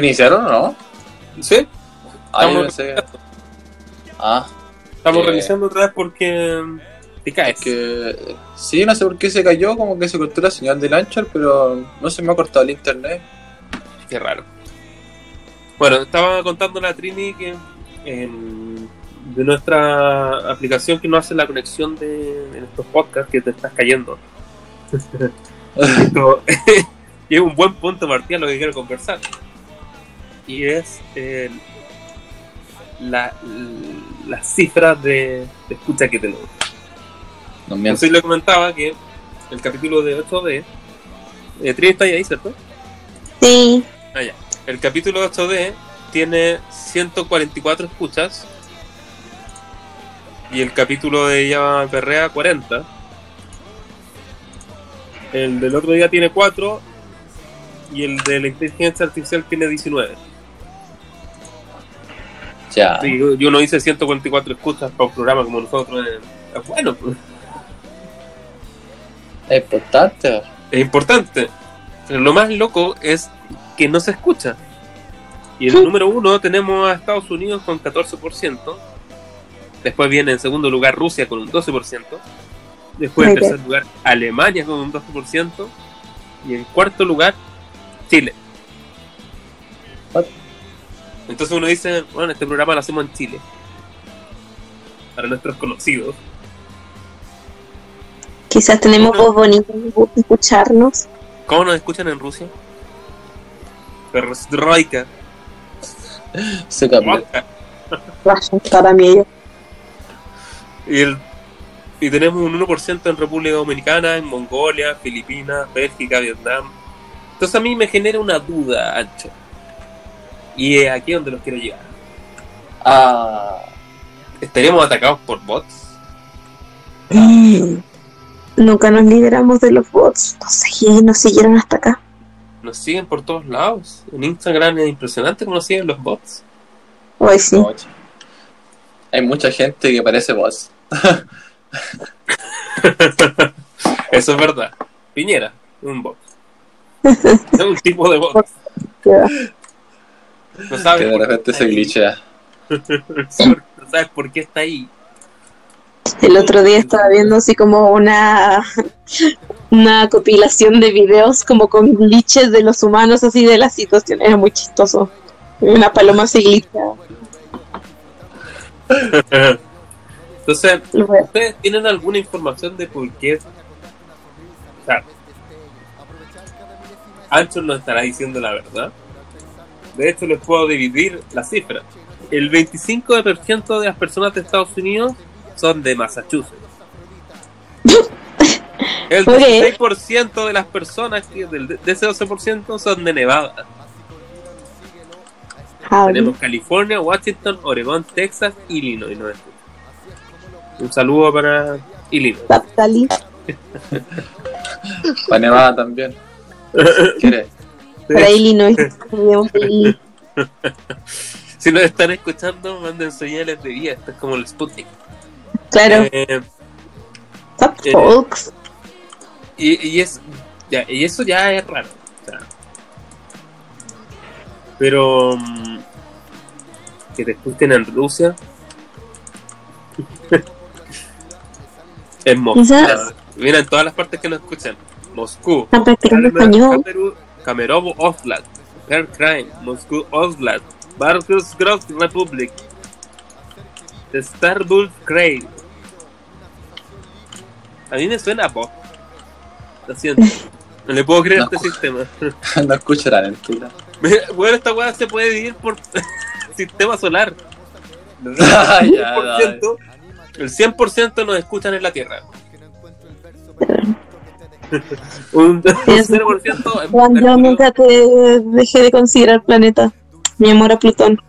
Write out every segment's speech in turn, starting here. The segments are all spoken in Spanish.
¿Aló? ¿Aló? ¿Te iniciaron o no? ¿Sí? Ah, pensé- Ah, estamos Eh, revisando otra vez porque te caes. es que. Sí, no sé por qué se cayó, como que se cortó la señal del Anchor, pero no se me ha cortado el internet. Qué raro. Bueno, estaba contando la Trini que em, de nuestra aplicación que no hace la conexión de en estos podcasts que te estás cayendo. Y es un buen punto partida lo que quiero conversar. Y es el- la, las cifras de, de escucha que tenemos. No me Entonces le comentaba que el capítulo de 8D. Eh, Trini está ahí, ¿cierto? Sí. Ah, ya. El capítulo 8D tiene 144 escuchas. Y el capítulo de Ella Perrea 40. El del otro día tiene 4. Y el de la inteligencia artificial tiene 19. Ya. Sí, yo, yo no hice 144 escuchas para un programa como nosotros. eh, es bueno, pues, Es importante. es importante. Pero lo más loco es que no se escucha. Y el número uno tenemos a Estados Unidos con 14%. Después viene en segundo lugar Rusia con un 12%. Después en tercer lugar Alemania con un 12%. Y en cuarto lugar Chile. Entonces uno dice, bueno, este programa lo hacemos en Chile. Para nuestros conocidos. Quizás tenemos voz bonita, escucharnos. ¿Cómo nos escuchan en Rusia? Perestroika. Se cambió. Para mí. Y, el, y tenemos un 1% en República Dominicana, en Mongolia, Filipinas, Bélgica, Vietnam. Entonces a mí me genera una duda, Ancho. Y es aquí donde los quiero llevar. Ah, ¿Estaremos atacados por bots? Mm. Nunca nos liberamos de los bots. Nos, seguí- nos siguieron hasta acá. Nos siguen por todos lados. En Instagram es impresionante cómo nos siguen los bots. Hoy sí. no, Hay mucha gente que parece vos. Eso es verdad. Piñera, un bot. Es un tipo de bot. No sabes, Que de repente se glitchea. no sabes por qué está ahí. El otro día estaba viendo así como una una compilación de videos como con glitches de los humanos así de la situación. Era muy chistoso. Una paloma se glitcha. Entonces, ¿Ustedes tienen alguna información de por qué? O sea, Ancho nos estará diciendo la verdad. De hecho, les puedo dividir la cifra. El 25% de las personas de Estados Unidos son de Massachusetts. El Ok. 16% de las personas de ese 12% son de Nevada. Javi. Tenemos California, Washington, Oregón, Texas, Illinois. ¿no? Un saludo para Illinois. Para Nevada también. ¿Quiere? Illinois. Tenemos el- Si nos están escuchando, manden señales de vida. Esto es como el Sputnik. Claro. Eh, eh, folks. y, y, es, ya, y eso ya es raro. o sea. pero mm, que te escuchen en Rusia. en Moscú. Quizás- Mira, en todas las partes que nos escuchan. Moscú. Están practicando español. Kamerovo Oblast, Perkrain, Moscú Oblast, Barkos Gross Republic, Starbulk Crane. A mí me suena a bot. Lo siento. No le puedo creer a este sistema. no escucharán mentira. Mira, Bueno, esta weá se puede dividir por sistema solar. El ya, 100%, el 100% nos escuchan en la Tierra. Un 0% en Juan, yo nunca te dejé de considerar planeta. Mi amor a Plutón.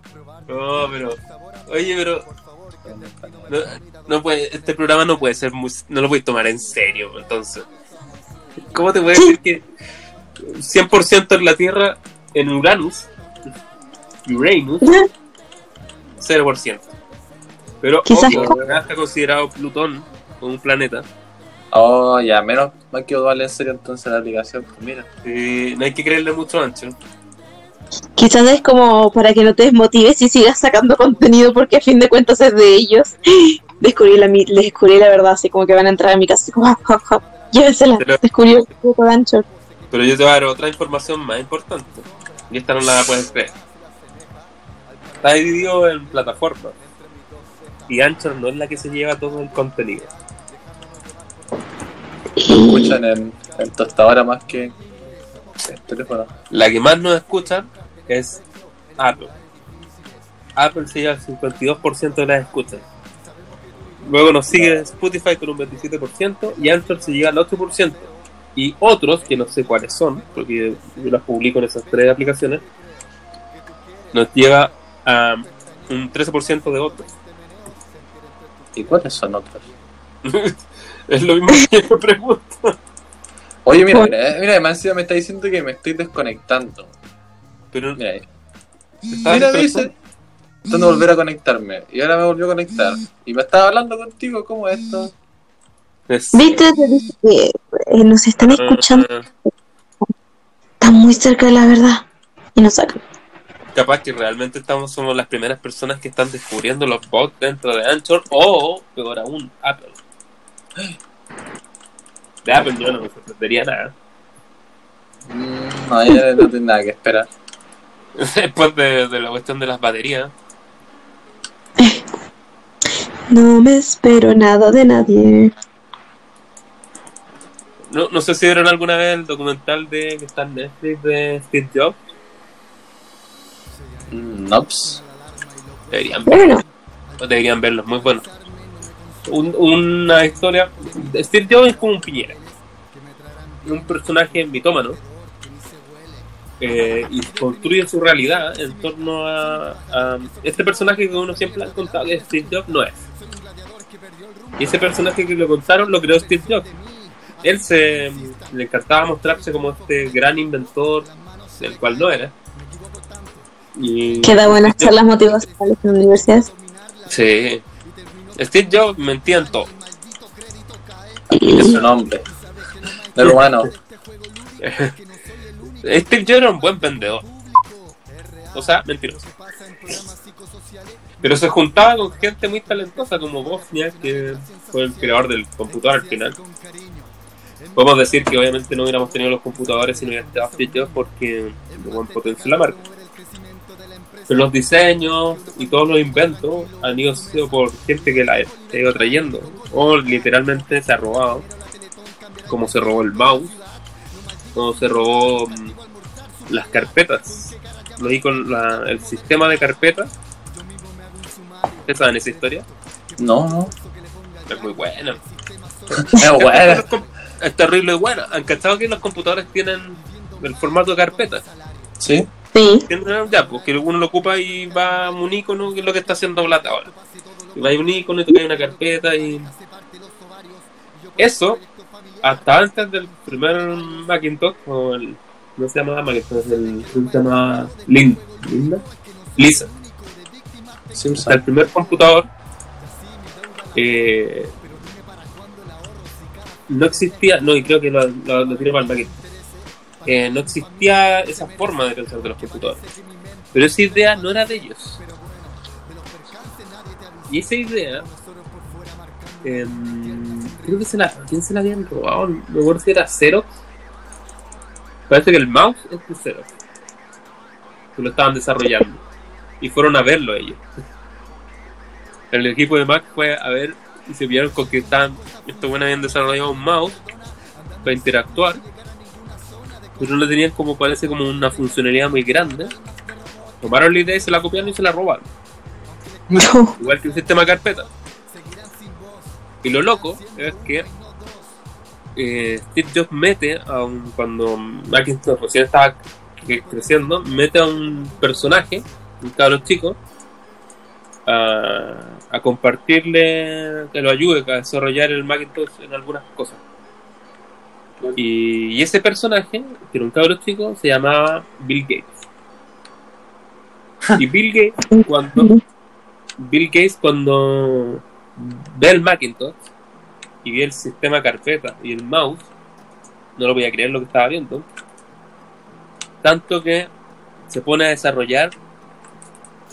No, pero. Oye, pero. No, no puede, este programa no puede ser muy. No lo puedes tomar en serio, entonces. ¿Cómo te puedes decir que 100% en la Tierra, en Uranus, Uranus, 0%? Pero, Quizás acá está considerado Plutón como un planeta. Oh, ya, menos mal que vale en serio entonces la aplicación. Pues mira. Eh, no hay que creerle mucho a Ancho. Quizás es como para que no te desmotives y sigas sacando contenido porque a fin de cuentas es de ellos. Descubrí la, mi- les descubrí la verdad, así como que van a entrar a mi casa. así como, "Ah, ah, ah, Llévensela. Pero- Descubrió el secreto de Anchor. Pero yo te voy a dar otra información más importante. Y esta no la puedes creer. Está dividido en plataformas. Y Anchor no es la que se lleva todo el contenido. Lo escuchan en, en tostadora más que en teléfono. La que más nos escuchan es Apple. Apple se lleva el 52% de las escuchas. Luego nos sigue Spotify con un 27% y Anchor se lleva el 8%. Y otros, que no sé cuáles son, porque yo las publico en esas tres aplicaciones, nos lleva a un 13% de otros. ¿Y cuáles son otros? es lo mismo que yo me pregunto. Oye, mira, mira, mira, más encima me está diciendo que me estoy desconectando. Pero Mira Mira, dice. Intentando volver a conectarme. Y ahora me volvió a conectar. Y me estaba hablando contigo, ¿cómo es esto? es- ¿Viste? Te dije que eh, nos están escuchando. Ah, Están muy cerca de la verdad. Y nos sacan. capaz que realmente estamos somos las primeras personas que están descubriendo los bots dentro de Anchor o peor aún Apple de Apple yo no me sorprendería nada Mm, no, ya no tiene nada que esperar. después de, de la cuestión de las baterías No me espero nada de nadie. no, no sé si vieron alguna vez el documental de que está en Netflix de Steve Jobs Mm, Nops. deberían verlo Bueno, deberían verlo muy bueno Un- una historia Steve Jobs es como un piñera un personaje mitómano eh, y construye su realidad en torno a, a este personaje que uno siempre ha contado que Steve Jobs no es. Y ese personaje que lo contaron lo creó Steve Jobs. Él se le encantaba mostrarse como este gran inventor, del cual no era. Y queda buenas charlas motivacionales en universidades. Sí. Steve Jobs mentía en todo. Es su nombre. Del humano. Steve Jobs era un buen vendedor. O sea, mentiroso. Pero se juntaba con gente muy talentosa como Bosnia, que fue el creador del computador al final. Podemos decir que obviamente no hubiéramos tenido los computadores si no hubiera estado Steve Jobs porque buen potencia la marca. Los diseños y todos los inventos han ido sido por gente que la ha ido trayendo. O literalmente se ha robado. Como se robó el mouse. Como se robó mm, las carpetas. Lo con la- el sistema de carpetas. ¿Ustedes saben esa historia? No, no. Es muy buena. Es buena. Es terrible y buena. ¿Han cachado que los computadores tienen el formato de carpeta? Sí. Sí. Ya, pues que uno lo ocupa y va a un icono, que es lo que está haciendo Blata ahora. Y va a un icono y te cae una carpeta y. Eso, hasta antes del primer Macintosh, o el. No se llamaba Macintosh, el. ¿cómo Se llamaba Lin- Linda. Lisa. hasta el primer computador eh, no existía, no, y creo que lo, lo, lo tiré para el Macintosh. Eh, no existía esa forma de pensar de los computadores. Pero esa idea no era de ellos. Y esa idea, em, creo que se la, ¿quién se la habían robado? No me acuerdo si era Xerox. Parece que el mouse es de Xerox. Que lo estaban desarrollando. Y fueron a verlo ellos. El equipo de Mac fue a ver y se vieron con que estaban, estos buenos habían desarrollado un mouse para interactuar. Pero no le tenían como parece como una funcionalidad muy grande. Tomaron la idea y se la copiaron y se la robaron. Igual que el sistema carpeta. Y lo loco es que eh, Steve Jobs mete a un, cuando Macintosh recién estaba cre- creciendo, mete a un personaje, un cabrón chico, a, a compartirle, que lo ayude a desarrollar el Macintosh en algunas cosas. Y, ese personaje, que era un cabrón chico, se llamaba Bill Gates. Y Bill Gates, cuando Bill Gates cuando ve el Macintosh, y vi el sistema carpeta y el mouse, no lo podía creer lo que estaba viendo. Tanto que se pone a desarrollar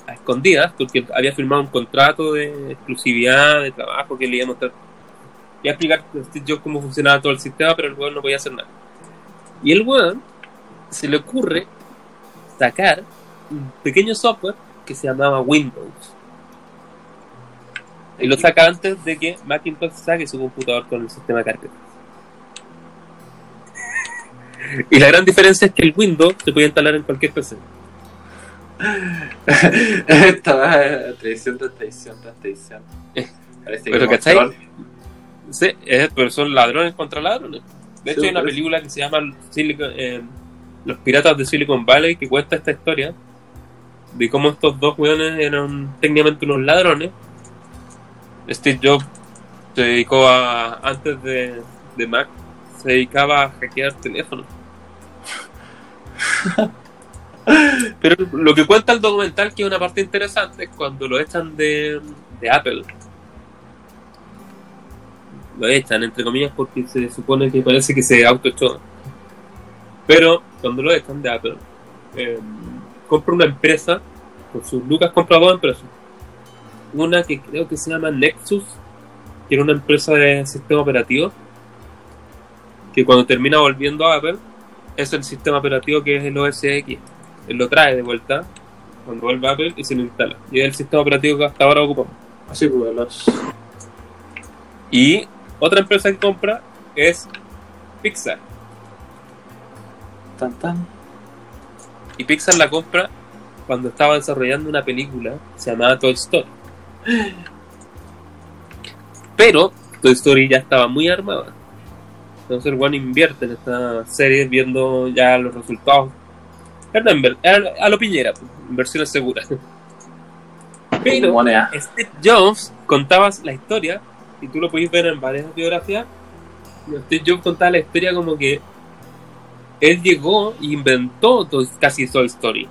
a escondidas, porque había firmado un contrato de exclusividad de trabajo que le iba a mostrar. Iba a explicar Steve Jobs cómo funcionaba todo el sistema, pero el weón no podía hacer nada. Y el weón se le ocurre sacar un pequeño software que se llamaba Windows. Y lo saca antes de que Macintosh saque su computador con el sistema de carpetas. Y la gran diferencia es que el Windows se puede instalar en cualquier PC. Esta va a traición tras traición tras traición. Parece que Pero, troll. Sí, es- pero son ladrones contra ladrones. De hecho, Sí, hay una película que se llama Silicon- eh, Los Piratas de Silicon Valley que cuenta esta historia de cómo estos dos weones eran técnicamente unos ladrones. Steve Jobs se dedicó a, antes de, de Mac, se dedicaba a hackear teléfonos. Pero lo que cuenta el documental, que es una parte interesante, es cuando lo echan de, de Apple. Lo echan, entre comillas, porque se supone que parece que se autoechó. Pero cuando lo echan de Apple, eh, compra una empresa, con sus lucas compra dos empresas. Una que creo que se llama Nexus, que era una empresa de sistema operativo, que cuando termina volviendo a Apple, es el sistema operativo que es el OS X. Él lo trae de vuelta cuando vuelve a Apple y se lo instala. Y es el sistema operativo que hasta ahora ocupamos. Así pues, los. Y otra empresa que compra es Pixar. Tan tan. Y Pixar la compra cuando estaba desarrollando una película se llamaba Toy Story. Pero Toy Story ya estaba muy armada. Entonces el One invierte en esta serie viendo ya los resultados. A lo piñera, pues, inversiones seguras. Pero. Steve Jobs contaba la historia, y tú lo podéis ver en varias biografías. Steve Jobs contaba la historia como que él llegó e inventó Toy- casi Toy Story.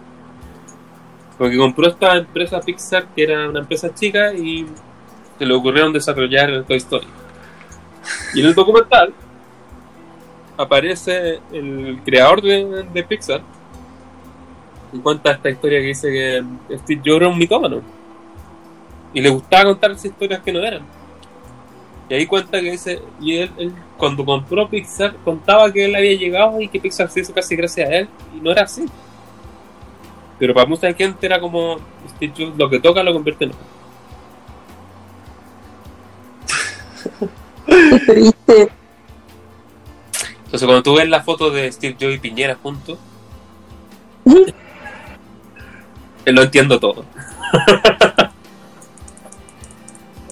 Porque compró esta empresa Pixar, que era una empresa chica, y se le ocurrieron desarrollar Toy Story. Y en el documental aparece el creador de, de Pixar y cuenta esta historia que dice que Steve Jobs era un mitómano y le gustaba contar esas historias que no eran. Y ahí cuenta que dice, y él, él cuando compró Pixar contaba que él había llegado y que Pixar se hizo casi gracias a él, y no era así. Pero para mucha gente era como, Steve Jobs lo que toca lo convierte en triste. Entonces cuando tú ves la foto de Steve Jobs y Piñera juntos, lo entiendo todo.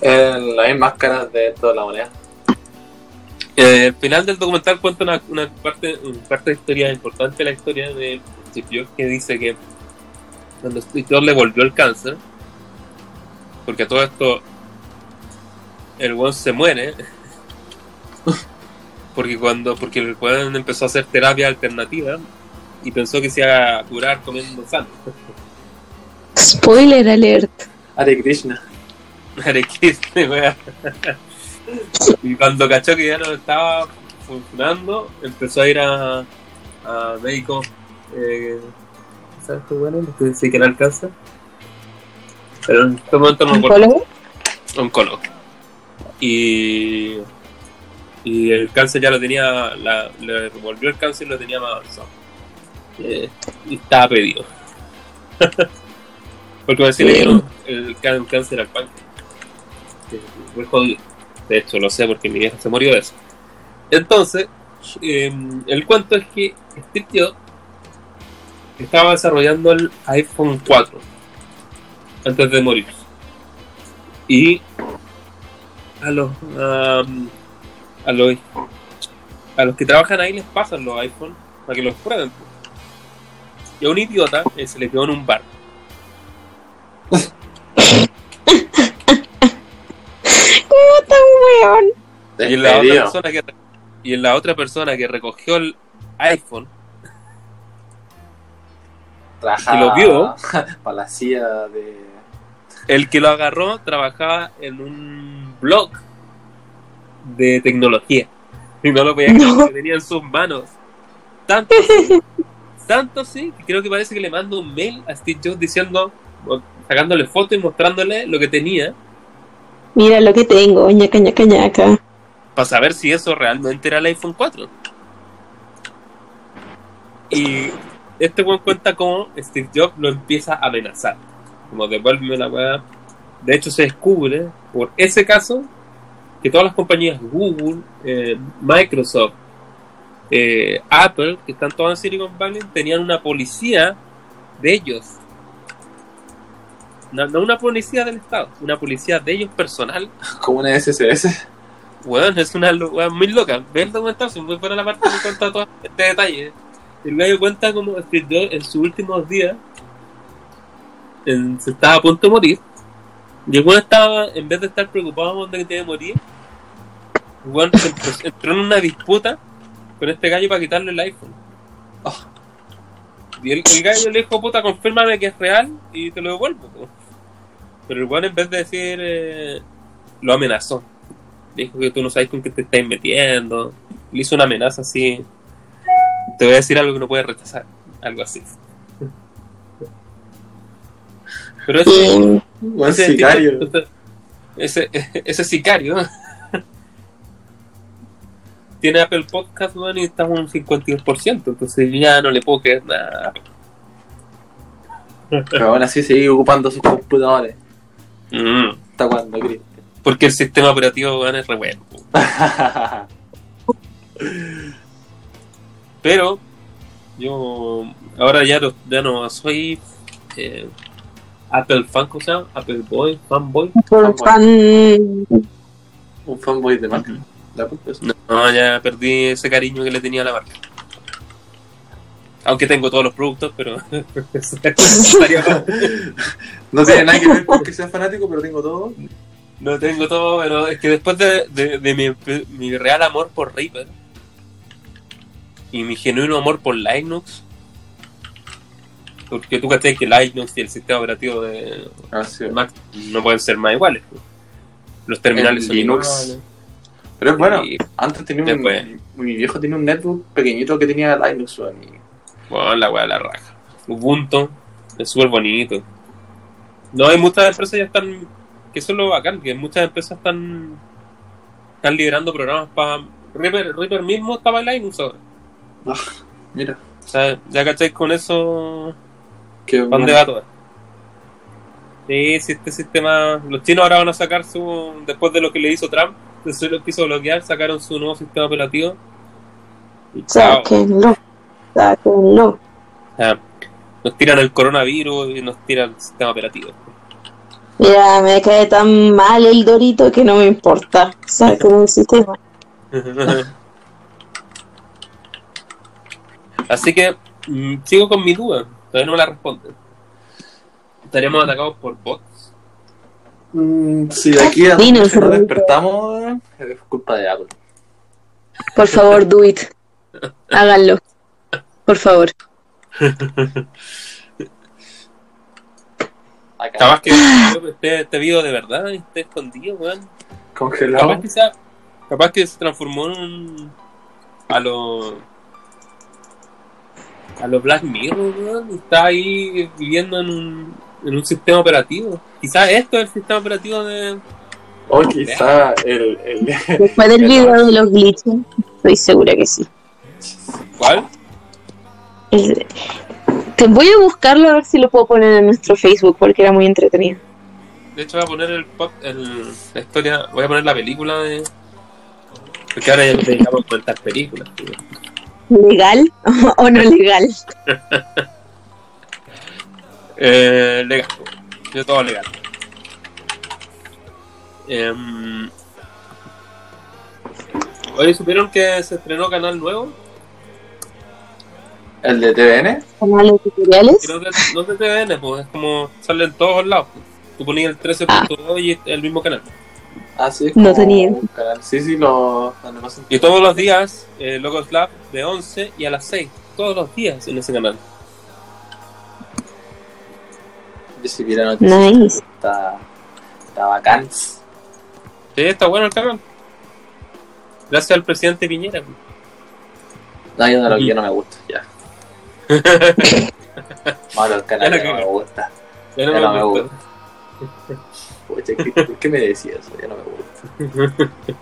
Eh, las mismas caras de toda la moneda. Eh, el final del documental cuenta una, una parte, una parte de historia importante de la historia de Steve Jobs que dice que cuando Steve Jobs le volvió el cáncer, porque a todo esto el weón se muere, porque cuando porque el weón empezó a hacer terapia alternativa y pensó que se iba a curar comiendo sano. Spoiler alert. Hare Krishna. Weón. Y cuando cachó que ya no estaba funcionando, empezó a ir a, a médicos. Eh, ¿Sabes qué bueno? Que se dedican al cáncer. Pero en este momento no me acuerdo. ¿Oncólogo? Oncólogo. Y. Y el cáncer ya lo tenía. La, le volvió el cáncer y lo tenía más avanzado. Eh, y estaba pedido. Porque me decía que no, el can- cáncer al páncreas. Que. De hecho, lo sé porque mi vieja se murió de eso. Entonces, eh, el cuento es que Steve Jobs estaba desarrollando el iPhone 4 antes de morir. Y a los a los a los que trabajan ahí les pasan los iPhones para que los prueben. Y a un idiota eh, se le quedó en un bar. ¿Cómo tan weón? Y en la otra persona que y en la otra persona que recogió el iPhone Trabajaba que lo vio. para la CIA de. El que lo agarró trabajaba en un blog de tecnología. Y no lo podía creer No. que tenía en sus manos. Tanto tanto así, que creo que parece que le mando un mail a Steve Jobs diciendo, sacándole fotos y mostrándole lo que tenía, Mira lo que tengo, ñaca, ñaca, ñaca. para saber si eso realmente era el iPhone 4. Y este weón cuenta cómo Steve Jobs lo empieza a amenazar. Como devuélveme la weá. De hecho, se descubre por ese caso que todas las compañías Google, eh, Microsoft, eh, Apple, que están todas en Silicon Valley, tenían una policía de ellos. No, no una policía del Estado, una policía de ellos personal Como una SSS. Weón, es una weón muy loca. Ve el documental, si muy buena la parte que cuenta todo este detalle. El gallo cuenta como Jobs en sus últimos días en- se estaba a punto de morir. Y el weón estaba, en vez de estar preocupado de que tenía que morir, el weón se empezó- entró en una disputa con este gallo para quitarle el iPhone. Ah. Y el, el gallo le dijo, puta, confírmame que es real y te lo devuelvo. Po". Pero el weón en vez de decir, eh, lo amenazó. Dijo que tú no sabes con qué te estás metiendo. Le hizo una amenaza así. Te voy a decir algo que no puedes rechazar. Algo así. Pero ese, Buen ese, sicario. tipo- ese, ese sicario tiene Apple Podcast weón, y está en un 52%. Entonces ya no le puedo creer nada. Pero aún así sigue ocupando sus computadores. Mm, ¿Hasta cuándo, Cristian? porque el sistema operativo weón, es re bueno. Pero yo ahora ya no, ya no soy eh, Apple fan, ¿cómo se llama? Apple Boy, fanboy. por fan. Un fanboy de marca. Eso. No, ya perdí ese cariño que le tenía a la marca. Aunque tengo todos los productos, pero estaría mal. No tiene nada que ver con que sea fanático, pero tengo todo. no tengo todo, pero es que después de, de- de mi, mi real amor por Reaper y mi genuino amor por Linux, porque tú cachai que Linux y el sistema operativo de Ah, sí. Mac no pueden ser más iguales. pues. Los terminales El son Linux. iguales. Pero es bueno. Y, Antes tenía un. Mi viejo tenía un netbook pequeñito que tenía Linux, y- bueno, la weá de la raja. Ubuntu es súper bonito. No, hay muchas empresas ya están. Que eso es lo bacán, que muchas empresas están. Están liberando programas para. Reaper, Reaper mismo estaba en Linux ahora. Mira. O sea, ya cacháis con eso. Qué ¿Para dónde va todo? Sí, si este sistema. Los chinos ahora van a sacar su. Después de lo que le hizo Trump, después de lo que quiso bloquear, sacaron su nuevo sistema operativo. Y chao. Sáquenlo. O sea, nos tiran el coronavirus y nos tiran el sistema operativo. Mira, me cae tan mal el dorito que no me importa. Saquen el sistema. Así que mm, sigo con mi duda, todavía no me la responden. ¿Estaríamos atacados por bots? Mm, si de aquí a Dinos, nos despertamos, es culpa de Apple. Por favor, do it. Háganlo. Por favor. Acá. Capaz que esté este video de verdad y esté escondido, weón. Congelado. Capaz que, sea- capaz que se transformó en un. a los. a los Black Mirror, weón. Está ahí viviendo en un, en un sistema operativo. Quizás esto es el sistema operativo de. O quizá el, el, Después del video de los glitches, estoy segura que sí. ¿Cuál? El- Te voy a buscarlo a ver si lo puedo poner en nuestro Facebook porque era muy entretenido. De hecho, voy a poner el, pop- el- la historia. Voy a poner la película de. Porque ahora ya nos dedicamos a contar películas. tío. ¿Legal o no legal? Eh, legal. De todo legal. Em, Oye, ¿supieron que se estrenó canal nuevo? El de TVN. ¿Canales tutoriales? Que no es de, no es de TVN, pues es como sale en todos lados. Tú ponías el 13.2 y es el mismo canal. Así es No como tenía. un canal. Sí, sí, lo. Y todos los días, eh, Locos Lab de 11 y a las 6. Todos los días en ese canal. Yo si viera noticias. Nice. Está, está bacán. Sí, está bueno el canal. Gracias al presidente Piñera. No, yo no, lo, yo no me gusta, ya. Malo el canal, Ya ya no me gusta. Ya no Ya me no me gusta. gusta. Pucha, ¿qué, ¿por qué me decías eso? Ya no me gusta.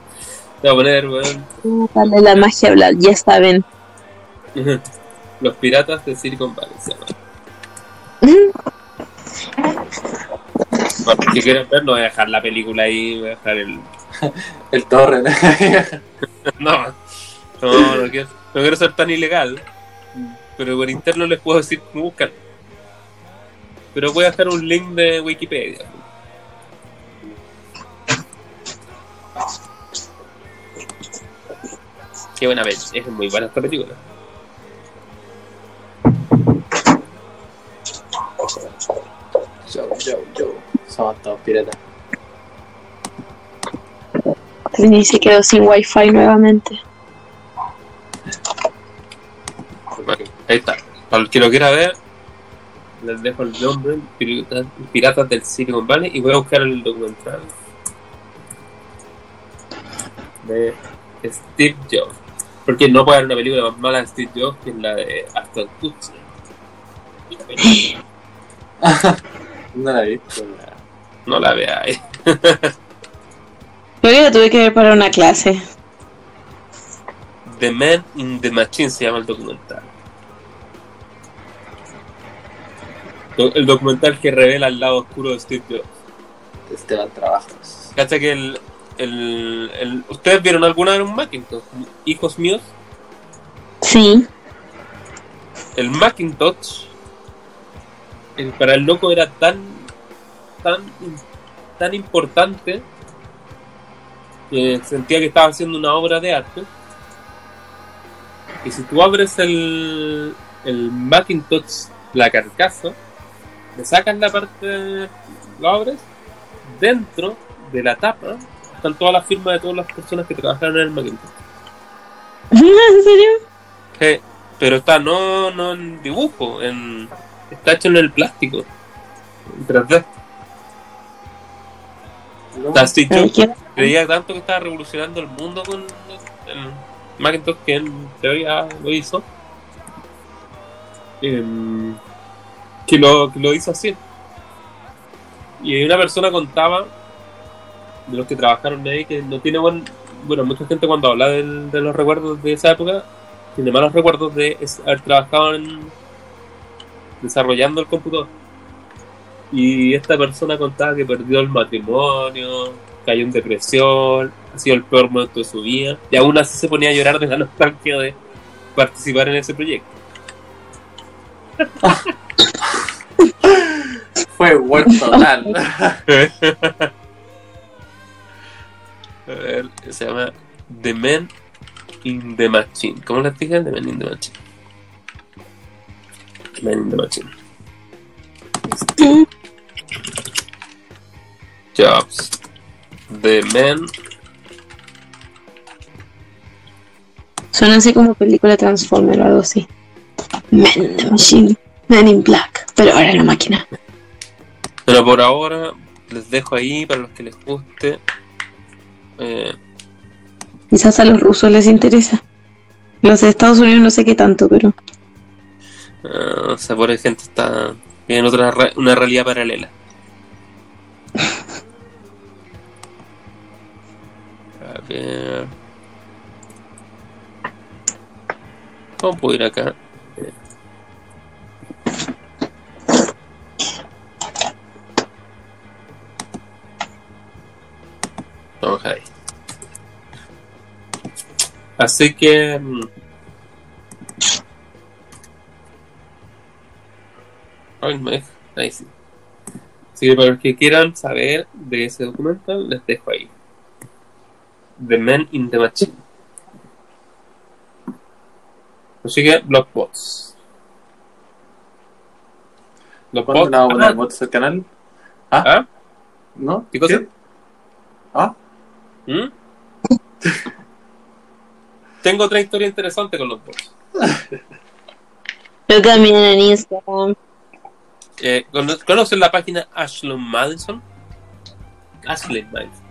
Te voy a poner, weón. Uh, Dale la magia hablar, ya saben. Los piratas de Silicon Valley se llaman. Bueno, si quieren ver, no voy a dejar la película ahí, voy a dejar el. El torre, ¿no? No, no, no quiero, no quiero ser tan ilegal. Pero por interno les puedo decir cómo buscar. Pero voy a dejar un link de Wikipedia. Qué buena vez, es muy buena esta película. Yo, yo, yo. Somos todos piratas. Trini se quedó sin wifi nuevamente. Bueno, ahí está. Para el que lo quiera ver, les dejo el nombre, Piratas, Piratas del Silicon Valley, y voy a buscar el documental de Steve Jobs. Porque no puede haber una película más mala de Steve Jobs que la de Aston Kutcher. No la he visto. No la veáis. Que la tuve que ver para una clase. The Man in the Machine se llama el documental. El documental que revela el lado oscuro de Steve Jobs. Esteban Trabajos. Cacha que el, el, el- ¿Ustedes vieron alguna vez un Macintosh? Hijos míos. Sí. El Macintosh el- para el loco era tan tan tan importante que sentía que estaba haciendo una obra de arte y si tú abres el, el Macintosh la carcasa le sacas la parte lo abres dentro de la tapa están todas las firmas de todas las personas que trabajaron en el Macintosh ¿En serio? Sí, pero está no, no en dibujo, en, está hecho en el plástico. En 3D. Está Steve Ay, Jobs qué- creía tanto que estaba revolucionando el mundo con el Macintosh que en teoría lo hizo. em, que, lo, que lo hizo así. Y una persona contaba de los que trabajaron ahí que no tiene buen. Bueno, mucha gente cuando habla de los recuerdos de esa época tiene malos recuerdos de es- haber trabajado en desarrollando el computador. Y esta persona contaba que perdió el matrimonio, cayó en depresión, ha sido el peor momento de su vida, y aún así se ponía a llorar de la nostalgia de participar en ese proyecto. Fue buen total. A ver, se llama The Man in the Machine. ¿Cómo les dije? The Man in the Machine. The Man in the Machine. Jobs. The Man. Suena así como película Transformer o algo así. Man in the Machine. Man in Black. Pero ahora en la máquina. Pero por ahora les dejo ahí para los que les guste. Eh, Quizás a los rusos les interesa. Los de Estados Unidos no sé qué tanto, pero. ah, o sea, por gente está en otra una realidad paralela. A ver. ¿Cómo puedo ir acá? Vamos ahí. Así que. mm, Ay, me deja. Ahí sí. Así que para los que quieran saber de ese documental, les dejo ahí. The Man in the Machine. Así que, Blockbots. ¿Cuándo Blockbots. le vamos a Ah, poner bots al canal? ¿Ah? ¿Ah? ¿No? ¿Qué cosa? ¿Ah? ¿Mm? Tengo otra historia interesante con los bots. Yo también en Instagram. Eh, ¿cono- ¿Conocen la página Ashley Madison? Ashley Madison.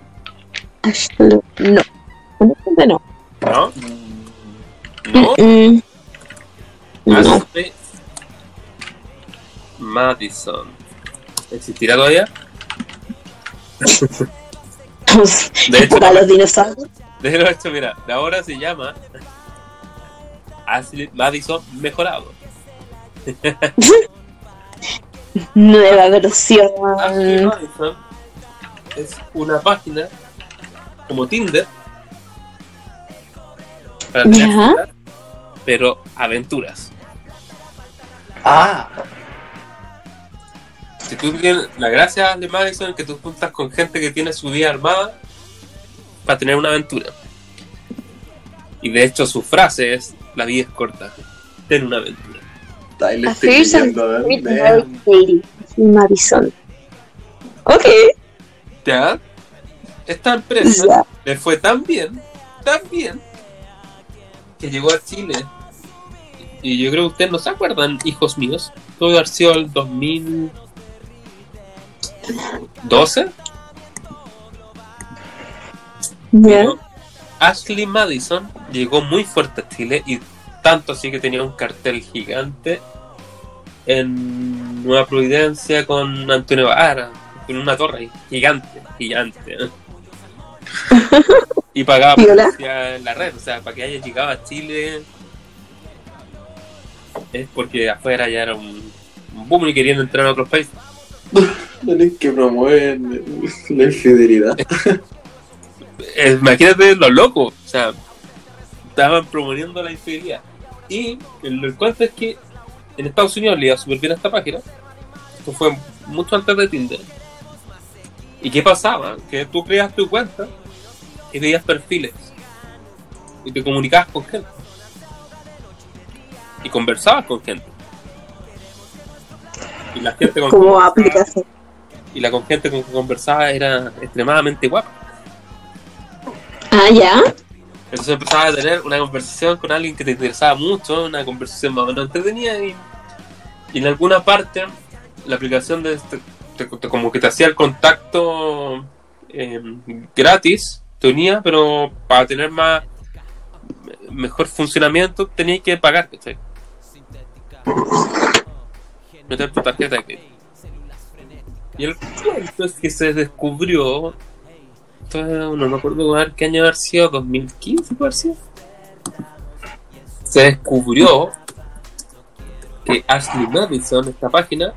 Ashley- No. No. ¿No? No. Mm, no. Ashley Madison. ¿Existirá todavía? De hecho, Para los dinosaurios. De hecho, mira, ahora se llama Ashley Madison mejorado. Nueva Ashley versión. Madison es una página como Tinder para tener pero aventuras. Ah, Si tú tienes la gracia de Madison es que tú juntas con gente que tiene su vida armada para tener una aventura. Y de hecho su frase es la vida es corta, ten una aventura. Madison. Ok. ¿Ya? Esta empresa le fue tan bien, tan bien, que llegó a Chile. Y yo creo que ustedes no se acuerdan, hijos míos. Todo haber sido el 2012. Ya. Pero Ashley Madison llegó muy fuerte a Chile y tanto así que tenía un cartel gigante en Nueva Providencia con Antonio Vara, con una torre gigante, gigante. y pagaba en la red, o sea, para que haya llegado a Chile es porque afuera ya era un, un boom y querían entrar a otros países. Tienen que promover la infidelidad. Imagínate lo loco, o sea, estaban promoviendo la infidelidad. Y el cuento es que en Estados Unidos le iba súper bien a esta página. Esto fue mucho antes de Tinder. ¿Y qué pasaba? Que tú creas tu cuenta y veías perfiles y te comunicabas con gente y conversabas con gente. Y la gente con Como que aplicación. y la con gente con que conversaba era extremadamente guapa. Ah, ya. Entonces empezabas a tener una conversación con alguien que te interesaba mucho, una conversación más o menos entretenida y, y en alguna parte la aplicación de este- te- te- como que te hacía el contacto eh, gratis, te unía, pero para tener más mejor funcionamiento tenías que pagar, ¿cachai? Meter tu tarjeta crédito. Y el cuento es que se descubrió no me acuerdo qué año haber sido, 2015 puede haber sido. Se descubrió que Ashley Madison, esta página,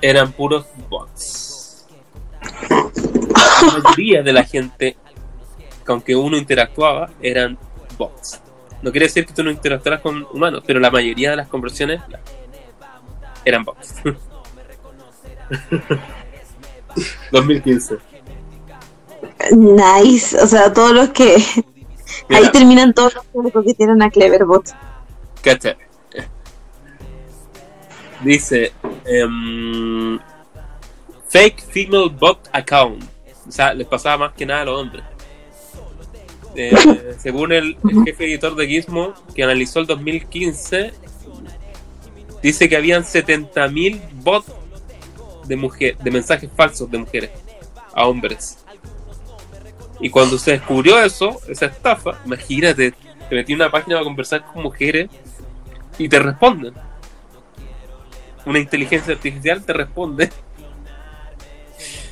eran puros bots. La mayoría de la gente con que uno interactuaba eran bots. No quiere decir que tú no interactuaras con humanos, pero la mayoría de las conversaciones eran bots. 2015. Nice. O sea, todos los que. Mira. Ahí terminan todos los que tienen a Cleverbot. Cacha. Dice em, fake female bot account. O sea, les pasaba más que nada a los hombres. Eh, según el, el jefe editor de Gizmo, que analizó el 2015, dice que habían 70.000 bots de, mujer, de mensajes falsos de mujeres a hombres. Y cuando se descubrió eso, esa estafa, imagínate, te metí en una página para conversar con mujeres y te responden. Una inteligencia artificial te responde.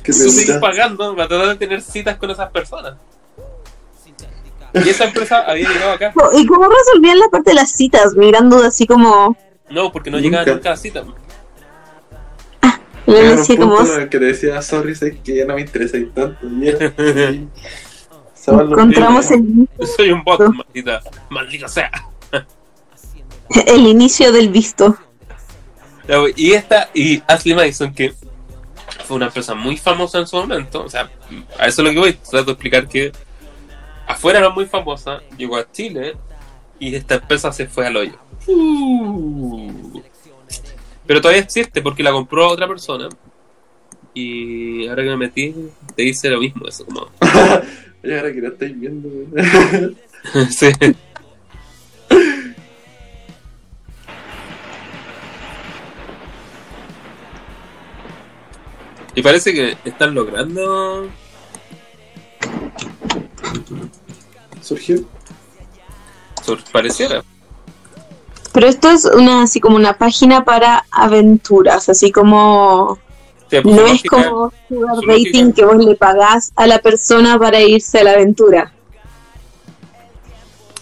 Tú sigues pagando para tratar de tener citas con esas personas. Y esa empresa había llegado acá. ¿Y cómo resolvían la parte de las citas? Mirando así como. No, porque no llegaba nunca a cita. Punto como. en el que te decía, sorry, sé que ya no me interesa tanto. Y Encontramos el, Soy un bot, maldita. Maldita sea. el inicio del visto. Y esta, y Ashley Madison, que fue una empresa muy famosa en su momento, o sea, a eso es lo que voy, trato de explicar que afuera era muy famosa, llegó a Chile y esta empresa se fue al hoyo. Uh. Pero todavía existe porque la compró otra persona y ahora que me metí te dice lo mismo, eso como... Y ahora que lo estáis viendo, sí. Y parece que están logrando Surgió. Pareciera. Pero esto es una así como una página para aventuras, así como Sí, pues, no es lógica- como sugar su dating lógica- que vos le pagás a la persona para irse a la aventura.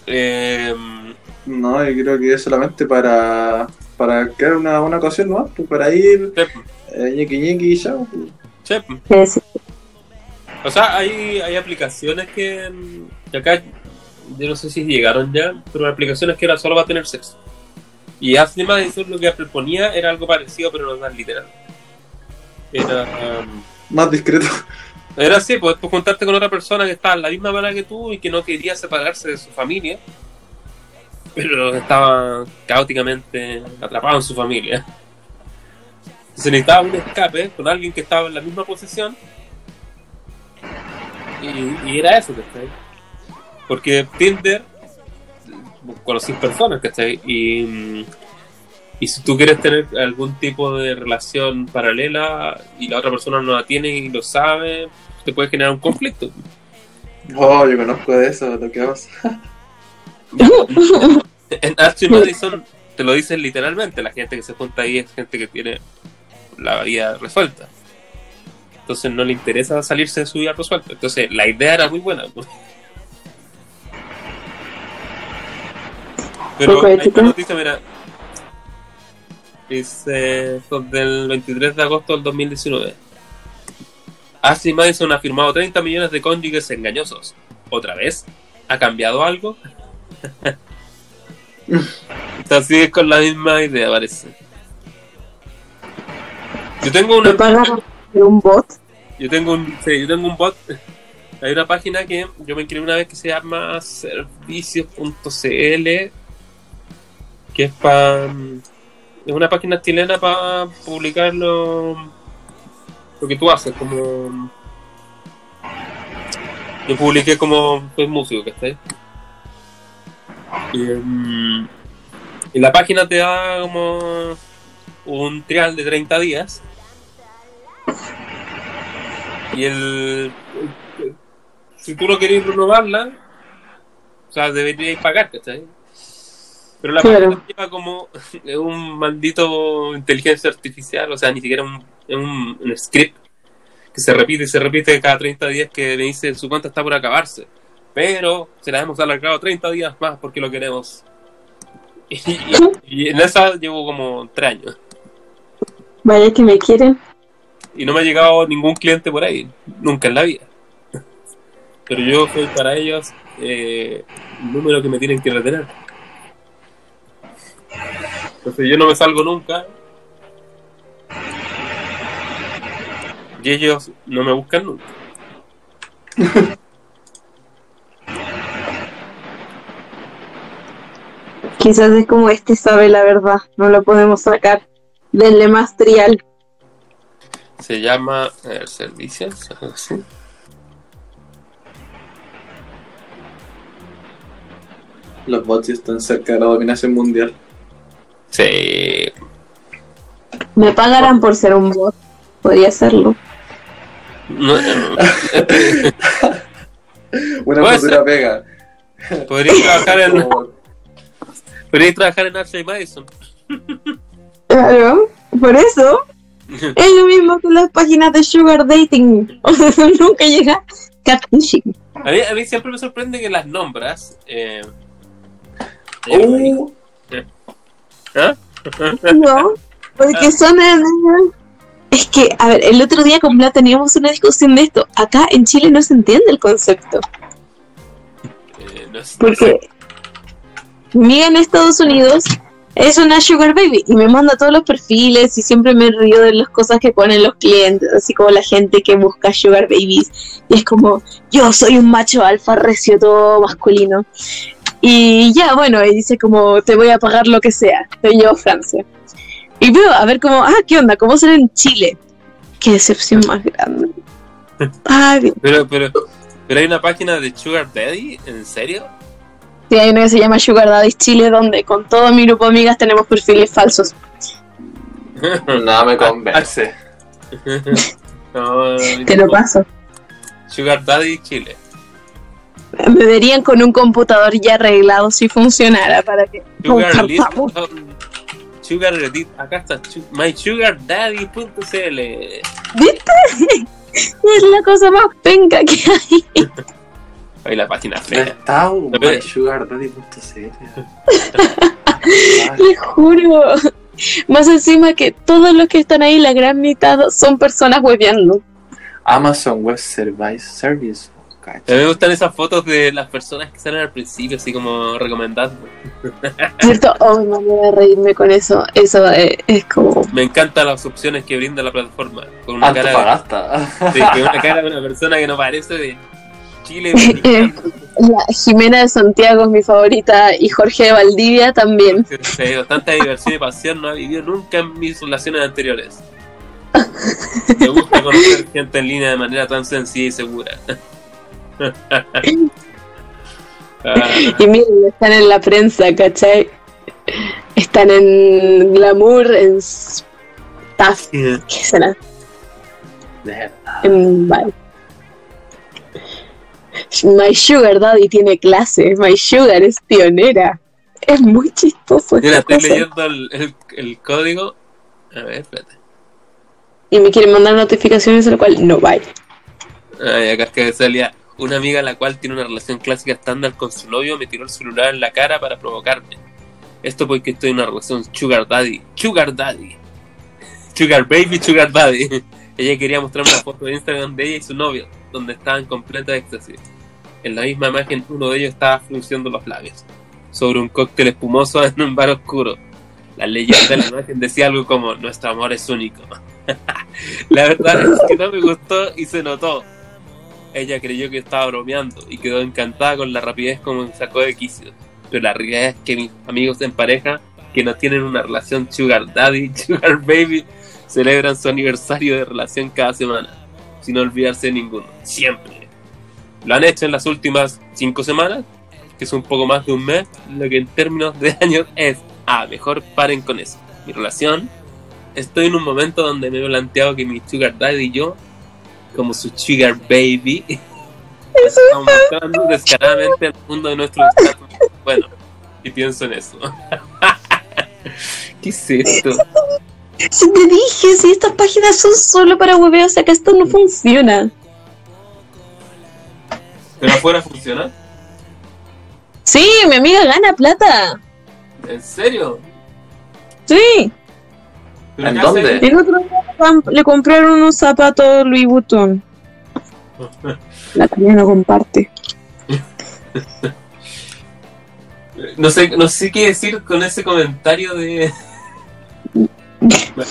eh, No, yo creo que es solamente para, para crear una, una ocasión, ¿no? Pues para ir, pues, eh, ñequi ñequi y ya. pues. sí, O sea, hay, hay aplicaciones que, que acá, yo no sé si llegaron ya, pero hay aplicaciones que era solo para tener sexo. Y Ashley Madison lo que proponía era algo parecido, pero no tan literal. Era, um, Más discreto. era así, pues tú juntarte con otra persona que estaba en la misma manera que tú y que no quería separarse de su familia, pero estaba caóticamente atrapado en su familia. Se necesitaba un escape con alguien que estaba en la misma posición y, y era eso, ¿cachai? Porque Tinder conocís personas, ¿cachai? Y, y si tú quieres tener algún tipo de relación paralela y la otra persona no la tiene y lo sabe, te puede generar un conflicto. Oh, yo conozco de eso, lo que pasa. En Archie Madison te lo dicen literalmente, la gente que se junta ahí es gente que tiene la vida resuelta. Entonces no le interesa salirse de su vida resuelta. Entonces la idea era muy buena. Pero hay una noticia, mira. Eh, son del 23 de agosto del 2019. Ashley Madison ha firmado 30 millones de cónyuges engañosos. ¿Otra vez? ¿Ha cambiado algo? Entonces sigue con la misma idea, parece. Yo tengo ¿Me una un bot? yo tengo un sí, yo tengo un bot. Hay una página que yo me inscribí una vez que se llama servicios.cl que es para es una página chilena para publicar lo, que tú haces como yo publiqué como soy músico que está y, mm, y la página te da como un trial de 30 días y el, el- si tú no querés renovarla o sea deberíais pagar ¿cachai? Pero la Claro. lleva como un maldito inteligencia artificial o sea ni siquiera un, es un, un script que se repite y se repite cada 30 días que me dice su cuenta está por acabarse pero se la hemos alargado 30 días más porque lo queremos y, y- y en esa llevo como 3 años Vaya que me quieren. y no me ha llegado ningún cliente por ahí, nunca en la vida. Pero yo soy para ellos eh, un número que me tienen que retener. Entonces yo no me salgo nunca. Y ellos no me buscan nunca. Quizás es como este sabe la verdad. No lo podemos sacar. Denle más trial. Se llama ver, servicios. algo así. Los bots están cerca de la dominación mundial. Sí. Me pagarán por ser un bot. Podría serlo. No, eh, Una pega. podría trabajar en Como- podría trabajar en Ashley Madison. Claro. Por eso. Es lo mismo que las páginas de sugar dating. O sea, nunca llega catfishing. A mí, a mí siempre me sorprende que las nombras. Eh, Uh, ¿Ah? No, porque son en- Es que, a ver, el otro día con Bla teníamos una discusión de esto. Acá en Chile no se entiende el concepto. Eh, no sé. Porque mi amiga en Estados Unidos es una sugar baby y me manda todos los perfiles y siempre me río de las cosas que ponen los clientes, así como la gente que busca sugar babies. Y es como, yo soy un macho alfa recio, todo masculino. Y ya, bueno, y dice como, te voy a pagar lo que sea. Soy yo, Francia. Y veo, a ver como, ah, ¿qué onda? ¿Cómo será en Chile? Qué decepción más grande. Ah, bien. Pero, pero, pero hay una página de Sugar Daddy, ¿en serio? Sí, hay una que se llama Sugar Daddy Chile, donde con todo mi grupo de amigas tenemos perfiles falsos. no me convence. no, Te lo paso. Sugar Daddy Chile. Me verían con un computador ya arreglado si funcionara para que. Sugar oh, Sugar Edit, acá está mysugardaddy.cl. ¿Viste? Es la cosa más penca que hay. Ahí la página fea. está, mysugardaddy.cl. Les juro. Más encima que todos los que están ahí, la gran mitad son personas hueveando. Amazon Web Service. Service. A mí me gustan esas fotos de las personas que salen al principio, así como recomendando. ¿Cierto? Oh, no me voy a reírme con eso. Eso eh, es como. Me encantan las opciones que brinda la plataforma. Con una cara, de, con una cara de una persona que no parece de Chile. mexicano. La Jimena de Santiago es mi favorita y Jorge de Valdivia también. Sí, tanta diversión y pasión no ha vivido nunca en mis relaciones anteriores. Me gusta conocer gente en línea de manera tan sencilla y segura. Y miren, están en la prensa, ¿cachai? Están en Glamour, en Staff, ¿qué será? De verdad. En vale. My Sugar Daddy tiene clase, My Sugar es pionera. Es muy chistoso Mira, estoy cosa. leyendo el, el- el código. A ver, espérate. Y me quieren mandar notificaciones, lo cual no vaya. Ay, acá es que salía una amiga la cual tiene una relación clásica estándar con su novio me tiró el celular en la cara para provocarme. Esto porque estoy en una relación sugar daddy. Sugar daddy. Sugar baby, sugar daddy. Ella quería mostrarme una foto de Instagram de ella y su novio, donde estaban en completa éxtasis. En la misma imagen uno de ellos estaba frunciendo los labios. Sobre un cóctel espumoso en un bar oscuro. La leyenda de la imagen decía algo como, nuestro amor es único. la verdad es que no me gustó y se notó. Ella creyó que estaba bromeando y quedó encantada con la rapidez como me sacó de quicio. Pero la realidad es que mis amigos en pareja, que no tienen una relación sugar daddy, sugar baby, celebran su aniversario de relación cada semana, sin olvidarse de ninguno, siempre. Lo han hecho en las últimas cinco semanas, que es un poco más de un mes, lo que en términos de años es, ah, mejor paren con eso. Mi relación, estoy en un momento donde me he planteado que mi sugar daddy y yo como su sugar baby. Estamos mostrando descaradamente el mundo de nuestro estatus. Bueno, y pienso en eso. ¿Qué es esto? Si te dije, si estas páginas son solo para hueveos, o sea que esto no funciona. ¿Pero afuera funciona? Sí, mi amiga gana plata. ¿En serio? Sí. ¿Pero ¿En qué dónde? El otro día le comp- le compraron unos zapatos Louis Vuitton. La Tania no comparte. No sé, no sé qué decir con ese comentario de. Me,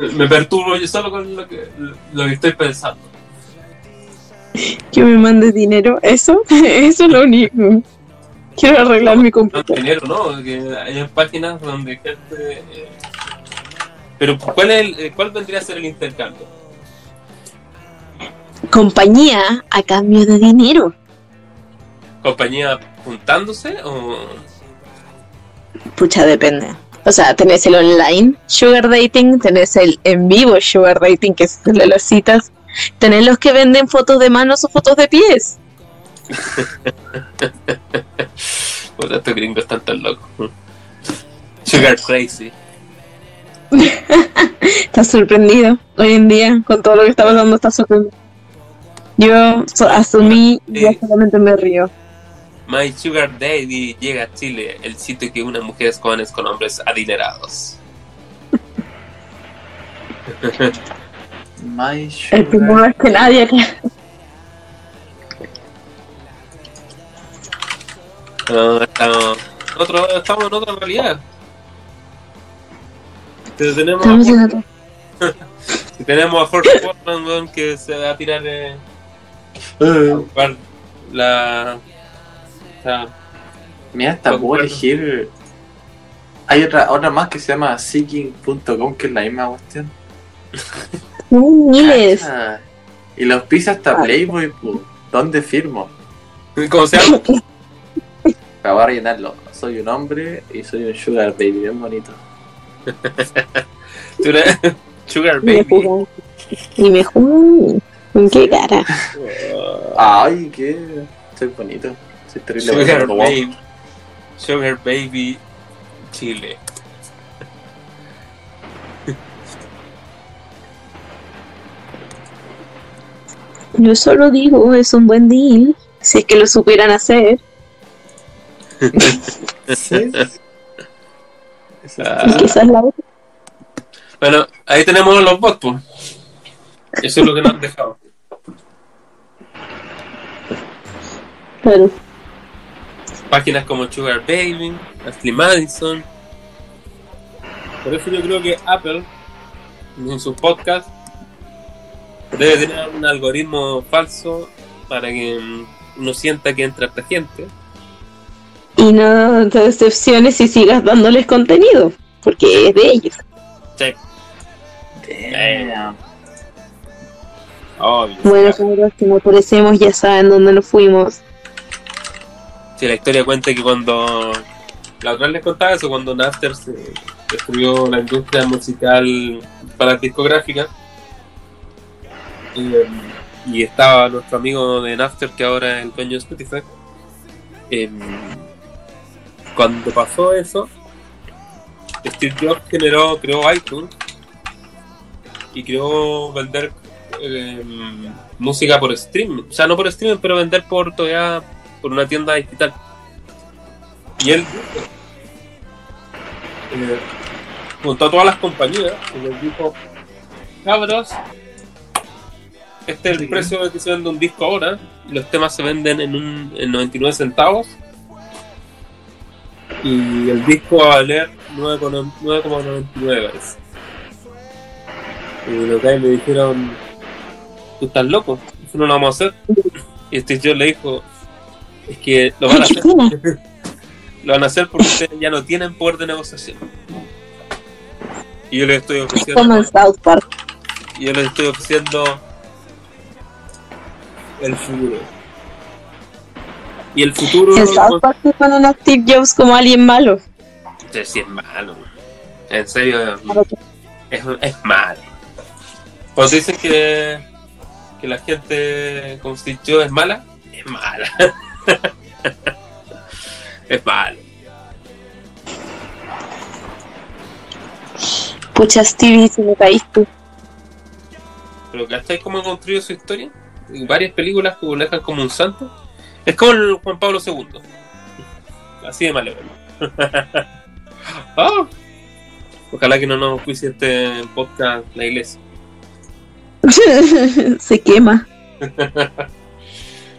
me- me perturbo yo solo con lo que, lo que estoy pensando. Que me mande dinero. Eso, eso es lo único. Quiero arreglar mi No, computadora. dinero, ¿no? Que hay páginas donde gente. eh, Pero, ¿cuál, es el- eh, ¿cuál vendría a ser el intercambio? Compañía a cambio de dinero. ¿Compañía juntándose o.? Pucha, depende. O sea, tenés el online sugar dating, tenés el en vivo sugar dating, que es de las citas. Tenés los que venden fotos de manos o fotos de pies. Puta, estos gringos están tan locos. Sugar Crazy. Estás sorprendido hoy en día con todo lo que está pasando. Estás sorprendido. Yo so- asumí y Sí. solamente me río. My Sugar Daddy llega a Chile, el sitio que une mujeres jóvenes con hombres adinerados. My El sugar. primero es que nadie. No, estamos, otro, estamos en otra realidad. Pero tenemos, Estamos a, tenemos Jorge Portman weón, que se va a tirar eh, a la. Mira, hasta puedo elegir. Hay otra, otra más que se llama Seeking.com, que es la misma cuestión. Miles. Ah, y los pisa hasta Ah. Playboy, pu. ¿dónde firmo? ¿Cómo se llama? Acabo de rellenarlo. Soy un hombre y soy un sugar baby, bien bonito. Sugar Y me Baby. Y me jugan. ¿En qué cara? Ay, qué. estoy bonito. Soy terrible. Sugar. Baby. Sugar Baby Chile. Yo solo digo, es un buen deal. Si es que lo supieran hacer. Sí. Y quizás la otra. Bueno, ahí tenemos los bots, pues. Eso es lo que nos han dejado. Claro. Páginas como Sugar Baby, Ashley Madison. Por eso yo creo que Apple, en sus podcasts, debe tener un algoritmo falso para que mm, uno sienta que entra esta gente. Y no te decepciones y sigas dándoles contenido. Porque es de ellos. Sí, Damn. obvio. Bueno, cabros, si nos parecemos ya saben dónde nos fuimos. Si la historia cuenta que cuando. La otra vez les contaba eso, cuando Napster se destruyó la industria musical para las discográficas. Y, em, y estaba nuestro amigo de Napster, que ahora es el dueño de Spotify. Em, cuando pasó eso, Steve Jobs generó, creó iTunes y creó vender em, música por streaming. O sea, no por streaming, pero vender por todavía por una tienda digital. Y él eh, juntó a todas las compañías y les dijo, cabros, este es el precio que se vende un disco ahora, los temas se venden en, un, en 99 centavos, y el disco va a valer 9,99 dólares. Y los guys le dijeron, tú estás loco, eso no lo vamos a hacer. Y Steve Jobs le dijo, es que lo van a hacer. Lo van a hacer porque ustedes ya no tienen poder de negociación. Y yo les estoy ofreciendo, Como en South Park. y yo les estoy ofreciendo el futuro. Y el futuro En South Park ponen a Steve Jobs como alguien malo. sé si es malo. En serio, es, es malo. Cuando dicen que, que la gente como Steve Jobs es mala, es mala. es malo. Pucha, Stevie, se me caíste. Pero ¿cacháis cómo ha construido su historia? En varias películas que lo dejan como un santo. Es como el Juan Pablo II. Así de malévolo. Ah. Ojalá que no nos juicie este podcast la iglesia. se quema.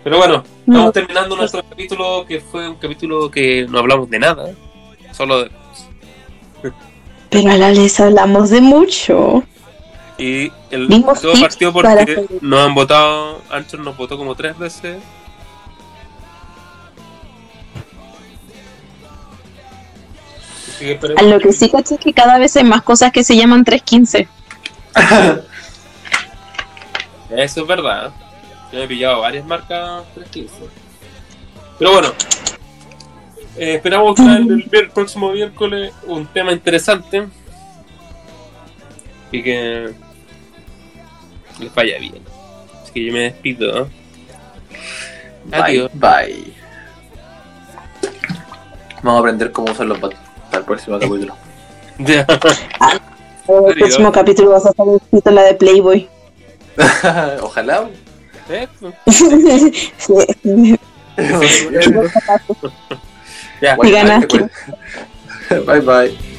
Pero bueno, No. estamos terminando nuestro capítulo, que fue un capítulo que no hablamos de nada. Solo de... Pero a la les hablamos de mucho. Y el todo para porque nos han votado, Anchor nos votó como tres veces. A lo que sí caché es que cada vez hay más cosas que se llaman 315. Eso es verdad. Yo he pillado varias marcas 315. Pero bueno, eh, esperamos traer el, el próximo miércoles un tema interesante y que les vaya bien. Así que yo me despido. Bye, Adiós. bye. Vamos a aprender cómo usar los bots para el próximo capítulo. Ya. En el próximo capítulo vas a estar escrito la de Playboy. Ojalá. Eh, Sí. Ya. Y ganas Bye bye.